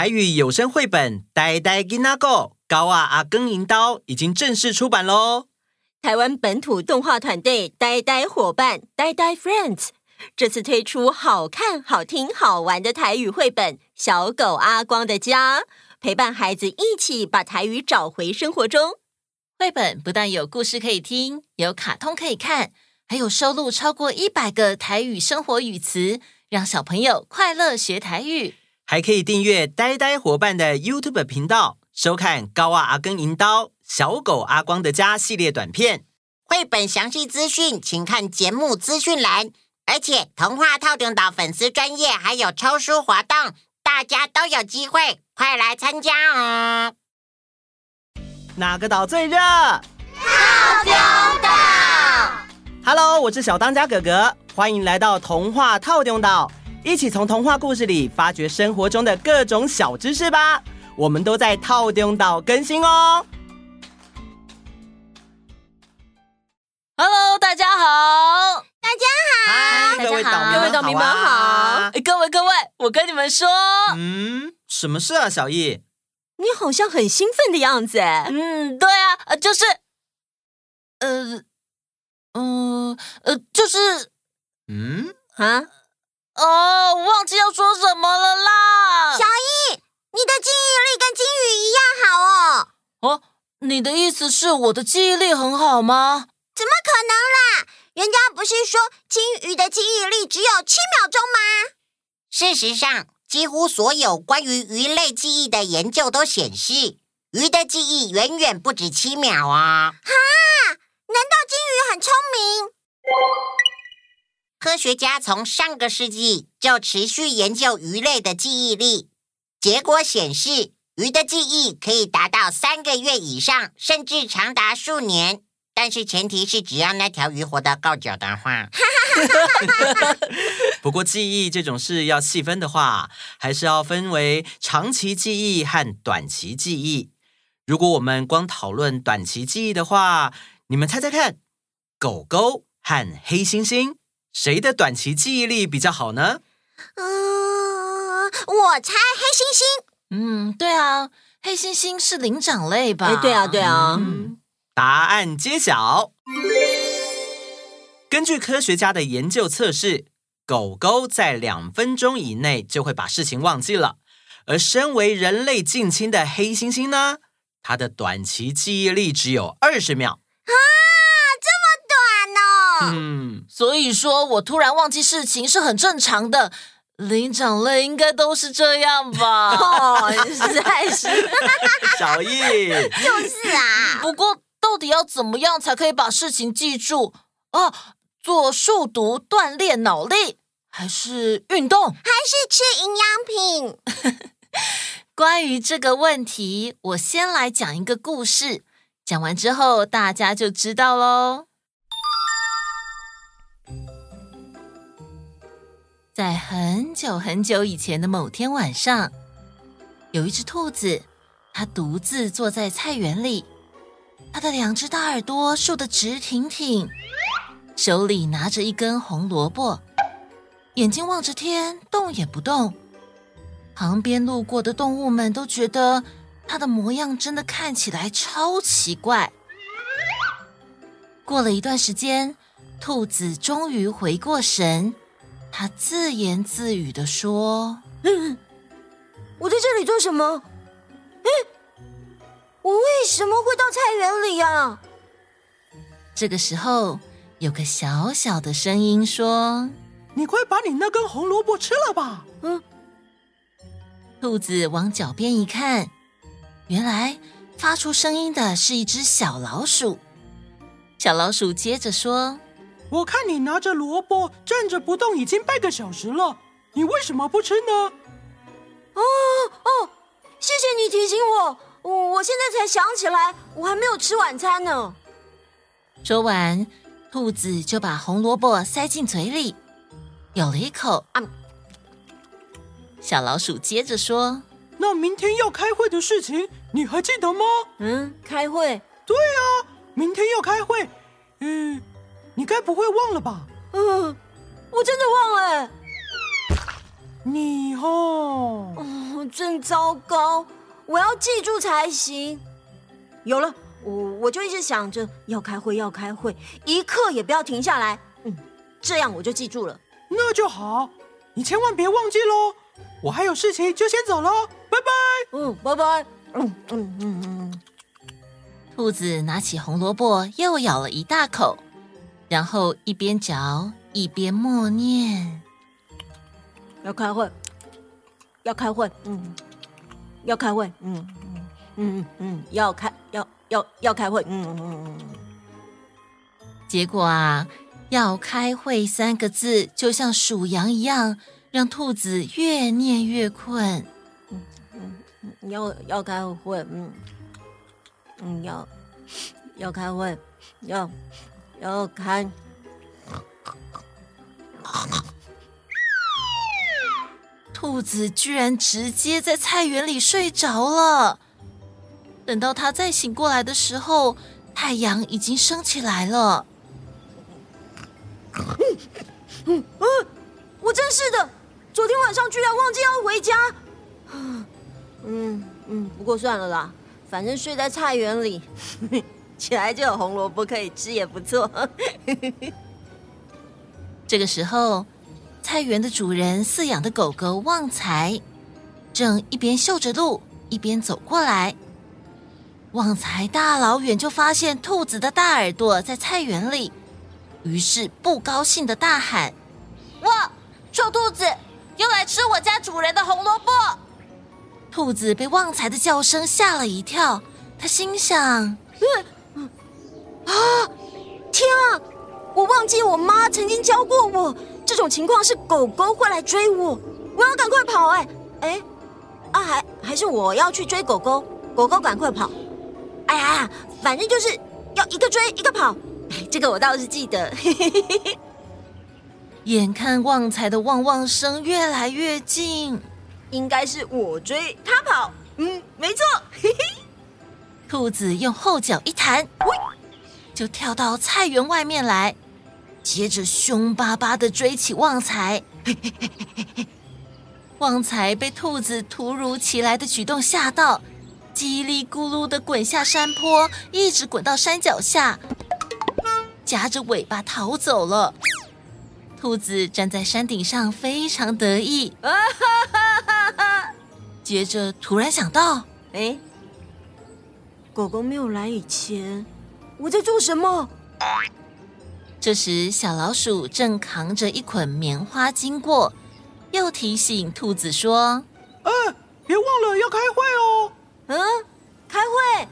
台语有声绘本《呆呆囡仔狗高啊阿更银刀》已经正式出版喽！台湾本土动画团队呆呆伙伴呆呆 Friends 这次推出好看、好听、好玩的台语绘本《小狗阿光的家》，陪伴孩子一起把台语找回生活中。绘本不但有故事可以听，有卡通可以看，还有收录超过一百个台语生活语词，让小朋友快乐学台语。还可以订阅呆呆伙伴的 YouTube 频道，收看《高啊阿根银刀》《小狗阿光的家》系列短片。绘本详细资讯，请看节目资讯栏。而且，童话套中岛粉丝专业还有抽书活动，大家都有机会，快来参加哦！哪个岛最热？透中岛。Hello，我是小当家哥哥，欢迎来到童话透中岛。一起从童话故事里发掘生活中的各种小知识吧！我们都在套丁岛更新哦。Hello，大家好！大家好！各位岛民，各位岛民们好！各位各位，我跟你们说，嗯，什么事啊，小易？你好像很兴奋的样子。嗯，对啊，就是，呃，嗯，呃，就是，嗯啊。哦，忘记要说什么了啦！小易，你的记忆力跟金鱼一样好哦。哦，你的意思是我的记忆力很好吗？怎么可能啦？人家不是说金鱼的记忆力只有七秒钟吗？事实上，几乎所有关于鱼类记忆的研究都显示，鱼的记忆远远不止七秒啊！哈，难道金鱼很聪明？科学家从上个世纪就持续研究鱼类的记忆力，结果显示，鱼的记忆可以达到三个月以上，甚至长达数年。但是前提是，只要那条鱼活得够久的话。不过记忆这种事要细分的话，还是要分为长期记忆和短期记忆。如果我们光讨论短期记忆的话，你们猜猜看，狗狗和黑猩猩。谁的短期记忆力比较好呢？嗯，我猜黑猩猩。嗯，对啊，黑猩猩是灵长类吧？哎，对啊，对啊。嗯，答案揭晓。根据科学家的研究测试，狗狗在两分钟以内就会把事情忘记了，而身为人类近亲的黑猩猩呢，它的短期记忆力只有二十秒。嗯，所以说我突然忘记事情是很正常的，灵长类应该都是这样吧？哦，实在是，小易就是啊。不过到底要怎么样才可以把事情记住？哦，做数独锻炼脑力，还是运动，还是吃营养品？关于这个问题，我先来讲一个故事，讲完之后大家就知道喽。在很久很久以前的某天晚上，有一只兔子，它独自坐在菜园里，它的两只大耳朵竖得直挺挺，手里拿着一根红萝卜，眼睛望着天，动也不动。旁边路过的动物们都觉得它的模样真的看起来超奇怪。过了一段时间，兔子终于回过神。他自言自语的说：“嗯，我在这里做什么？嗯，我为什么会到菜园里呀？”这个时候，有个小小的声音说：“你快把你那根红萝卜吃了吧。”嗯，兔子往脚边一看，原来发出声音的是一只小老鼠。小老鼠接着说。我看你拿着萝卜站着不动已经半个小时了，你为什么不吃呢？哦哦，谢谢你提醒我，我我现在才想起来，我还没有吃晚餐呢。说完，兔子就把红萝卜塞进嘴里，咬了一口。啊，小老鼠接着说：“那明天要开会的事情，你还记得吗？”嗯，开会？对啊，明天要开会。嗯。你该不会忘了吧？嗯，我真的忘了。你哦，哦，真糟糕！我要记住才行。有了，我我就一直想着要开会，要开会，一刻也不要停下来。嗯，这样我就记住了。那就好，你千万别忘记喽。我还有事情，就先走了，拜拜。嗯，拜拜。嗯嗯嗯嗯。兔子拿起红萝卜，又咬了一大口，然后一边嚼一边默念：“要开会，要开会，嗯，要开会，嗯嗯嗯嗯，要开要要要开会，嗯嗯嗯。”结果啊，“要开会”三个字就像数羊一样，让兔子越念越困。嗯嗯，要要开会，嗯。嗯，要要开会，要要看。兔子居然直接在菜园里睡着了。等到它再醒过来的时候，太阳已经升起来了。我真是的，昨天晚上居然忘记要回家。嗯嗯，不过算了啦。反正睡在菜园里，起来就有红萝卜可以吃，也不错。这个时候，菜园的主人饲养的狗狗旺财正一边嗅着路，一边走过来。旺财大老远就发现兔子的大耳朵在菜园里，于是不高兴的大喊：“哇，臭兔子，又来吃我家主人的红萝卜！”兔子被旺财的叫声吓了一跳，他心想：“嗯，啊，天啊！我忘记我妈曾经教过我，这种情况是狗狗会来追我，我要赶快跑！哎哎，啊，还还是我要去追狗狗，狗狗赶快跑！哎呀，反正就是要一个追一个跑，哎，这个我倒是记得。嘿嘿嘿嘿。眼看旺财的旺旺声越来越近。应该是我追他跑，嗯，没错，嘿嘿。兔子用后脚一弹，喂，就跳到菜园外面来，接着凶巴巴的追起旺财。旺财被兔子突如其来的举动吓到，叽里咕噜的滚下山坡，一直滚到山脚下，夹着尾巴逃走了。兔子站在山顶上，非常得意。接着突然想到，哎，狗狗没有来以前，我在做什么？这时，小老鼠正扛着一捆棉花经过，又提醒兔子说：“哎，别忘了要开会哦。”“嗯，开会？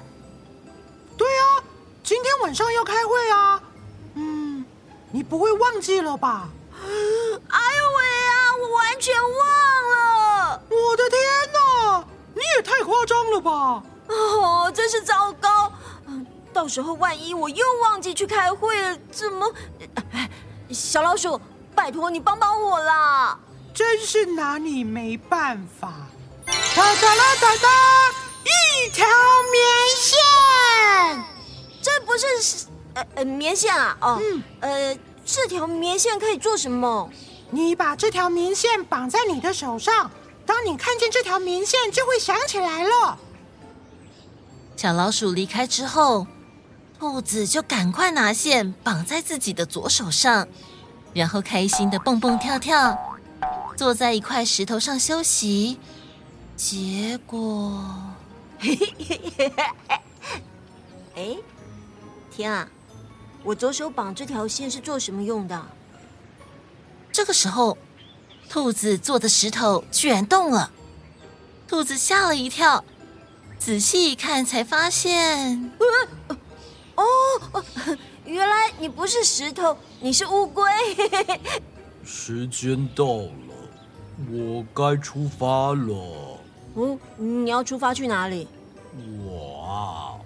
对啊，今天晚上要开会啊。嗯，你不会忘记了吧？”“哎呦喂啊，我完全忘了！”“我的天哪！”你也太夸张了吧！哦，真是糟糕！到时候万一我又忘记去开会了，怎么？小老鼠，拜托你帮帮我啦！真是拿你没办法。哒哒啦哒哒，一条棉线，这不是呃呃棉线啊？哦，嗯，呃，这条棉线可以做什么？你把这条棉线绑在你的手上。当你看见这条棉线，就会想起来了。小老鼠离开之后，兔子就赶快拿线绑在自己的左手上，然后开心的蹦蹦跳跳，坐在一块石头上休息。结果，嘿嘿嘿嘿嘿哎，天啊！我左手绑这条线是做什么用的？这个时候。兔子做的石头居然动了，兔子吓了一跳，仔细一看才发现，哦，原来你不是石头，你是乌龟。时间到了，我该出发了。嗯，你要出发去哪里？我啊，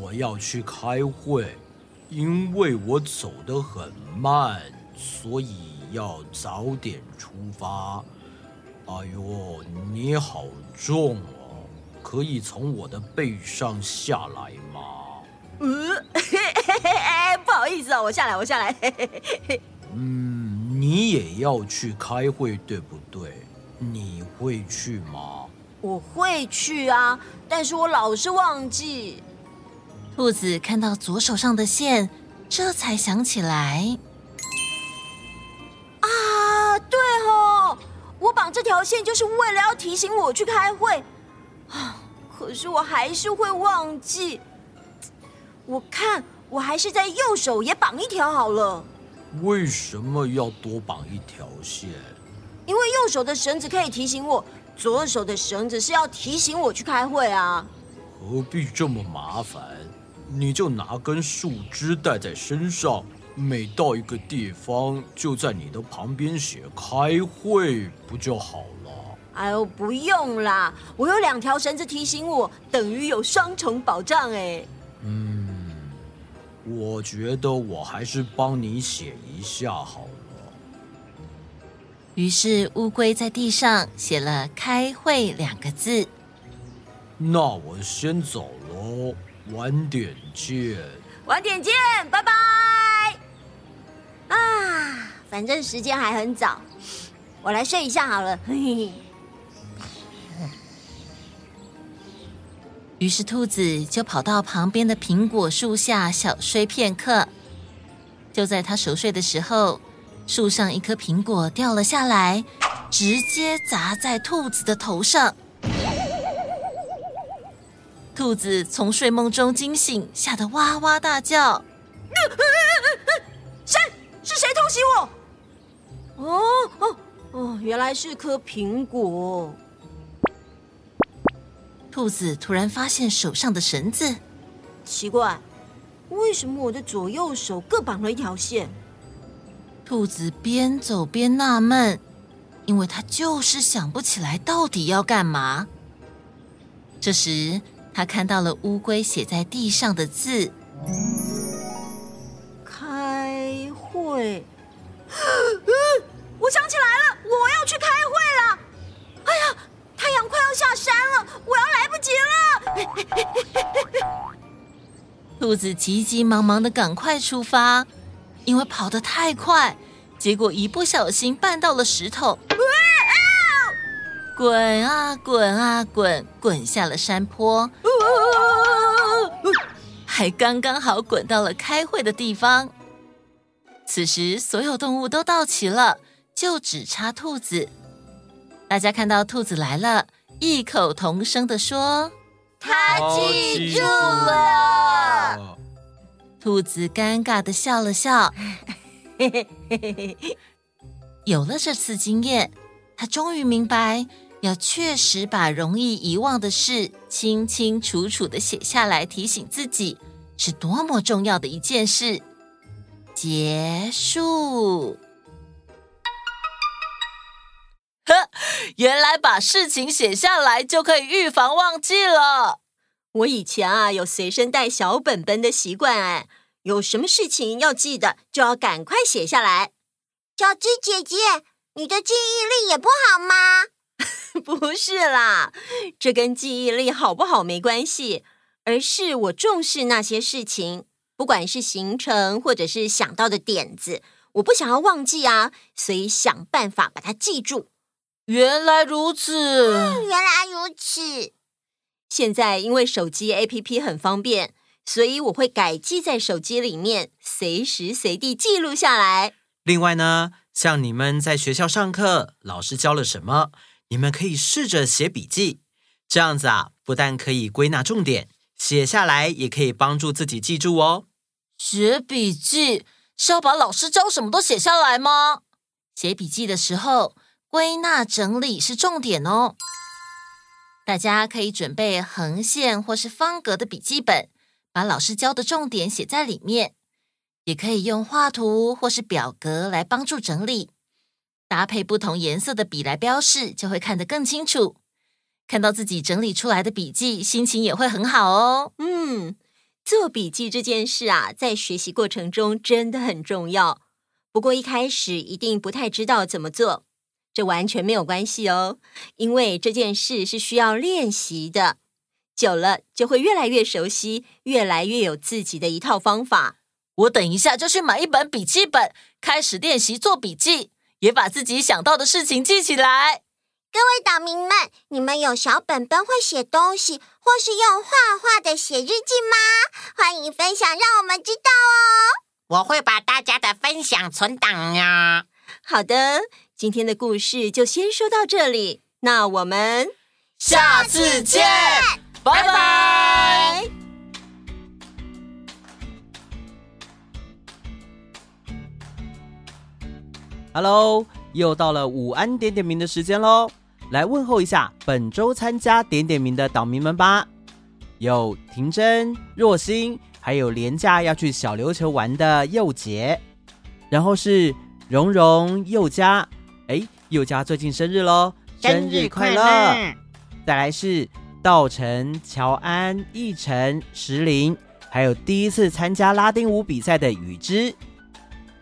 我要去开会，因为我走得很慢，所以。要早点出发。哎呦，你好重哦！可以从我的背上下来吗？嗯，不好意思啊，我下来，我下来。嗯，你也要去开会，对不对？你会去吗？我会去啊，但是我老是忘记。兔子看到左手上的线，这才想起来。啊，对哦，我绑这条线就是为了要提醒我去开会。啊，可是我还是会忘记。我看我还是在右手也绑一条好了。为什么要多绑一条线？因为右手的绳子可以提醒我，左手的绳子是要提醒我去开会啊。何必这么麻烦？你就拿根树枝带在身上，每到一个地方就在你的旁边写“开会”，不就好了？哎呦，不用啦，我有两条绳子提醒我，等于有双重保障哎。嗯。我觉得我还是帮你写一下好了。于是乌龟在地上写了“开会”两个字。那我先走喽，晚点见。晚点见，拜拜。啊，反正时间还很早，我来睡一下好了。嘿嘿。于是兔子就跑到旁边的苹果树下小睡片刻。就在它熟睡的时候，树上一颗苹果掉了下来，直接砸在兔子的头上。兔子从睡梦中惊醒，吓得哇哇大叫：“谁？是谁偷袭我？”哦哦哦，原来是颗苹果。兔子突然发现手上的绳子，奇怪，为什么我的左右手各绑了一条线？兔子边走边纳闷，因为他就是想不起来到底要干嘛。这时，他看到了乌龟写在地上的字：“兔子急急忙忙的赶快出发，因为跑得太快，结果一不小心绊到了石头，滚啊滚啊滚，滚下了山坡，还刚刚好滚到了开会的地方。此时，所有动物都到齐了，就只差兔子。大家看到兔子来了，异口同声的说：“他记住了。”兔子尴尬的笑了笑。嘿嘿嘿嘿嘿有了这次经验，他终于明白，要确实把容易遗忘的事清清楚楚的写下来，提醒自己，是多么重要的一件事。结束。呵，原来把事情写下来就可以预防忘记了。我以前啊有随身带小本本的习惯，哎，有什么事情要记得就要赶快写下来。小鸡姐姐，你的记忆力也不好吗？不是啦，这跟记忆力好不好没关系，而是我重视那些事情，不管是行程或者是想到的点子，我不想要忘记啊，所以想办法把它记住。原来如此，嗯，原来如此。现在因为手机 APP 很方便，所以我会改记在手机里面，随时随地记录下来。另外呢，像你们在学校上课，老师教了什么，你们可以试着写笔记。这样子啊，不但可以归纳重点，写下来也可以帮助自己记住哦。写笔记是要把老师教什么都写下来吗？写笔记的时候。归纳整理是重点哦，大家可以准备横线或是方格的笔记本，把老师教的重点写在里面。也可以用画图或是表格来帮助整理，搭配不同颜色的笔来标示，就会看得更清楚。看到自己整理出来的笔记，心情也会很好哦。嗯，做笔记这件事啊，在学习过程中真的很重要。不过一开始一定不太知道怎么做。这完全没有关系哦，因为这件事是需要练习的，久了就会越来越熟悉，越来越有自己的一套方法。我等一下就去买一本笔记本，开始练习做笔记，也把自己想到的事情记起来。各位岛民们，你们有小本本会写东西，或是用画画的写日记吗？欢迎分享，让我们知道哦。我会把大家的分享存档呀。好的，今天的故事就先说到这里，那我们下次见，拜拜。Hello，又到了午安点点名的时间喽。来问候一下本周参加点点名的岛民们吧，有婷真、若心，还有连假要去小琉球玩的佑杰，然后是蓉蓉、佑佳，哎，佑佳最近生日喽，生日快乐！再来是道成、乔安、奕晨、石林，还有第一次参加拉丁舞比赛的雨之，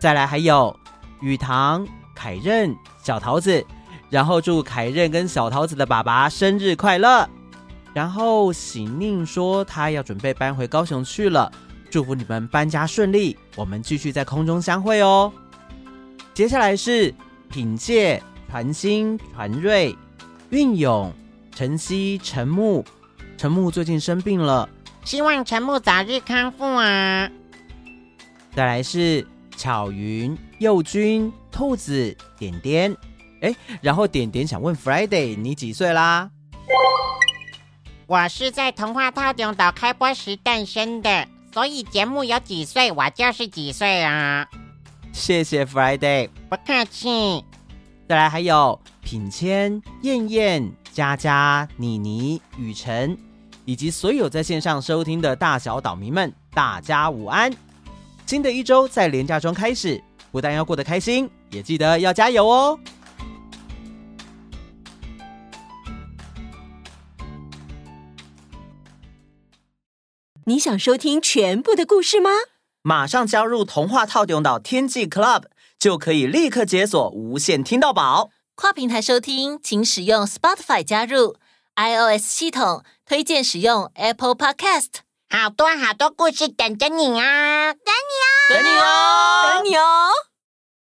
再来还有雨堂、凯任、小桃子。然后祝凯任跟小桃子的爸爸生日快乐。然后喜宁说他要准备搬回高雄去了，祝福你们搬家顺利。我们继续在空中相会哦。接下来是品介、传心、传瑞、运勇、晨曦、陈木。陈木最近生病了，希望陈木早日康复啊。再来是巧云、佑君、兔子、点点。哎，然后点点想问 Friday，你几岁啦？我是在童话套中岛开播时诞生的，所以节目有几岁，我就是几岁啊。谢谢 Friday，不客气。再来还有品谦、燕燕、佳佳、妮妮、雨辰，以及所有在线上收听的大小岛民们，大家午安。新的一周在廉价中开始，不但要过得开心，也记得要加油哦。你想收听全部的故事吗？马上加入童话套用到天际 Club，就可以立刻解锁无限听到宝。跨平台收听，请使用 Spotify 加入 iOS 系统，推荐使用 Apple Podcast。好多好多故事等着你啊！等你哦，等你哦，等你哦。